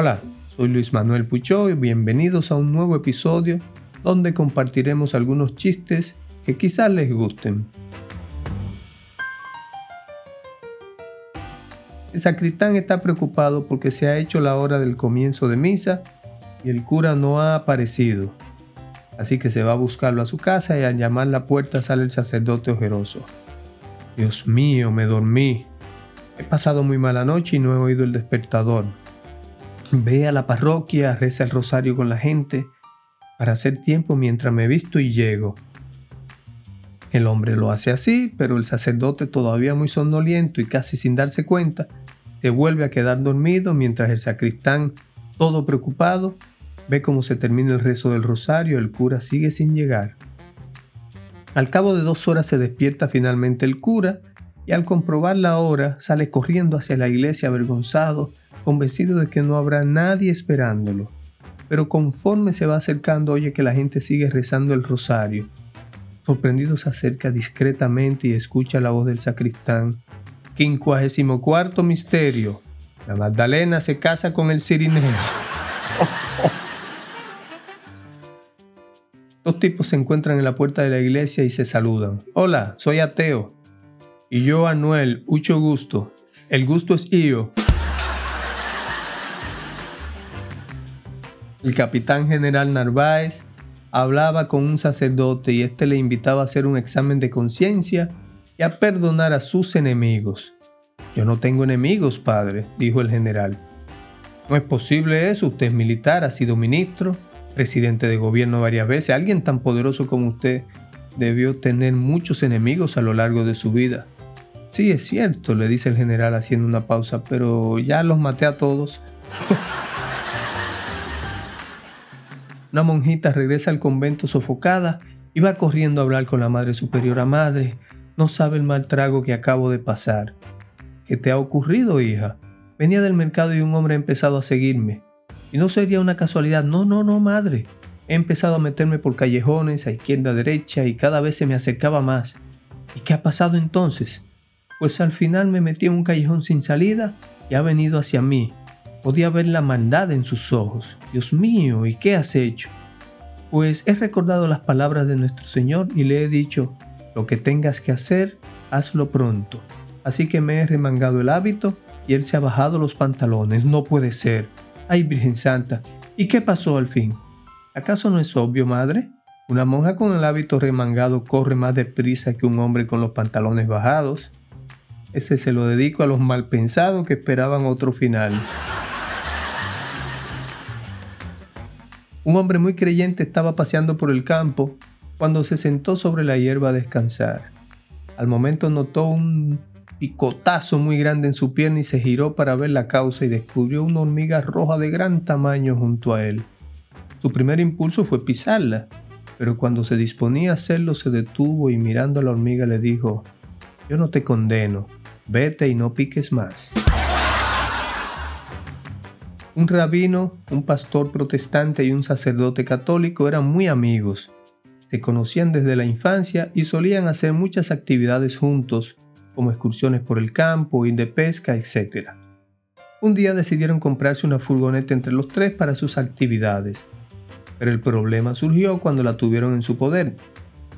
Hola, soy Luis Manuel Puchó y bienvenidos a un nuevo episodio donde compartiremos algunos chistes que quizás les gusten. El sacristán está preocupado porque se ha hecho la hora del comienzo de misa y el cura no ha aparecido. Así que se va a buscarlo a su casa y al llamar la puerta sale el sacerdote ojeroso. Dios mío, me dormí. He pasado muy mala noche y no he oído el despertador. Ve a la parroquia, reza el rosario con la gente para hacer tiempo mientras me visto y llego. El hombre lo hace así, pero el sacerdote todavía muy somnoliento y casi sin darse cuenta, se vuelve a quedar dormido mientras el sacristán, todo preocupado, ve cómo se termina el rezo del rosario, el cura sigue sin llegar. Al cabo de dos horas se despierta finalmente el cura y al comprobar la hora sale corriendo hacia la iglesia avergonzado convencido de que no habrá nadie esperándolo. Pero conforme se va acercando oye que la gente sigue rezando el rosario. Sorprendido se acerca discretamente y escucha la voz del sacristán. Quincuagésimo cuarto misterio. La Magdalena se casa con el sirineo. Dos tipos se encuentran en la puerta de la iglesia y se saludan. Hola, soy ateo. Y yo, Anuel, mucho gusto. El gusto es yo. El capitán general Narváez hablaba con un sacerdote y éste le invitaba a hacer un examen de conciencia y a perdonar a sus enemigos. Yo no tengo enemigos, padre, dijo el general. No es posible eso, usted es militar, ha sido ministro, presidente de gobierno varias veces, alguien tan poderoso como usted debió tener muchos enemigos a lo largo de su vida. Sí, es cierto, le dice el general haciendo una pausa, pero ya los maté a todos. Una monjita regresa al convento sofocada y va corriendo a hablar con la Madre Superiora. Madre, no sabe el mal trago que acabo de pasar. ¿Qué te ha ocurrido, hija? Venía del mercado y un hombre ha empezado a seguirme. Y no sería una casualidad. No, no, no, madre. He empezado a meterme por callejones, a izquierda, a derecha, y cada vez se me acercaba más. ¿Y qué ha pasado entonces? Pues al final me metí en un callejón sin salida y ha venido hacia mí. Podía ver la maldad en sus ojos. Dios mío, ¿y qué has hecho? Pues he recordado las palabras de nuestro Señor y le he dicho, lo que tengas que hacer, hazlo pronto. Así que me he remangado el hábito y él se ha bajado los pantalones. No puede ser. Ay, Virgen Santa, ¿y qué pasó al fin? ¿Acaso no es obvio, madre? Una monja con el hábito remangado corre más deprisa que un hombre con los pantalones bajados. Ese se lo dedico a los malpensados que esperaban otro final. Un hombre muy creyente estaba paseando por el campo cuando se sentó sobre la hierba a descansar. Al momento notó un picotazo muy grande en su pierna y se giró para ver la causa y descubrió una hormiga roja de gran tamaño junto a él. Su primer impulso fue pisarla, pero cuando se disponía a hacerlo se detuvo y mirando a la hormiga le dijo, yo no te condeno, vete y no piques más. Un rabino, un pastor protestante y un sacerdote católico eran muy amigos. Se conocían desde la infancia y solían hacer muchas actividades juntos, como excursiones por el campo, ir de pesca, etc. Un día decidieron comprarse una furgoneta entre los tres para sus actividades, pero el problema surgió cuando la tuvieron en su poder.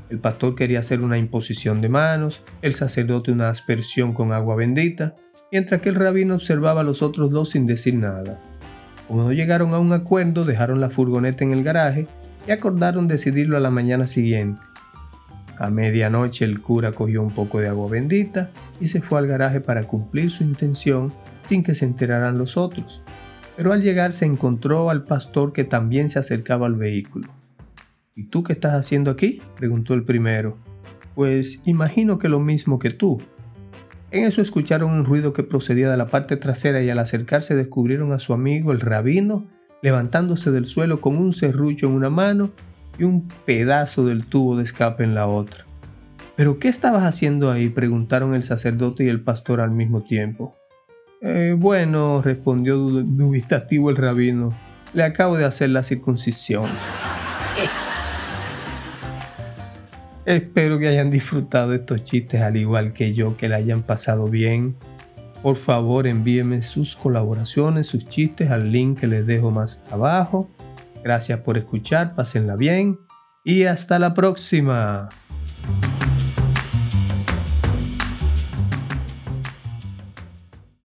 El pastor quería hacer una imposición de manos, el sacerdote una aspersión con agua bendita, mientras que el rabino observaba a los otros dos sin decir nada. No llegaron a un acuerdo, dejaron la furgoneta en el garaje y acordaron decidirlo a la mañana siguiente. A medianoche el cura cogió un poco de agua bendita y se fue al garaje para cumplir su intención sin que se enteraran los otros. Pero al llegar se encontró al pastor que también se acercaba al vehículo. ¿Y tú qué estás haciendo aquí? preguntó el primero. Pues imagino que lo mismo que tú, en eso escucharon un ruido que procedía de la parte trasera y al acercarse descubrieron a su amigo el rabino levantándose del suelo con un serrucho en una mano y un pedazo del tubo de escape en la otra. ¿Pero qué estabas haciendo ahí? preguntaron el sacerdote y el pastor al mismo tiempo. Eh, bueno, respondió dubitativo el rabino, le acabo de hacer la circuncisión. Espero que hayan disfrutado estos chistes al igual que yo, que la hayan pasado bien. Por favor envíenme sus colaboraciones, sus chistes al link que les dejo más abajo. Gracias por escuchar, pásenla bien y hasta la próxima.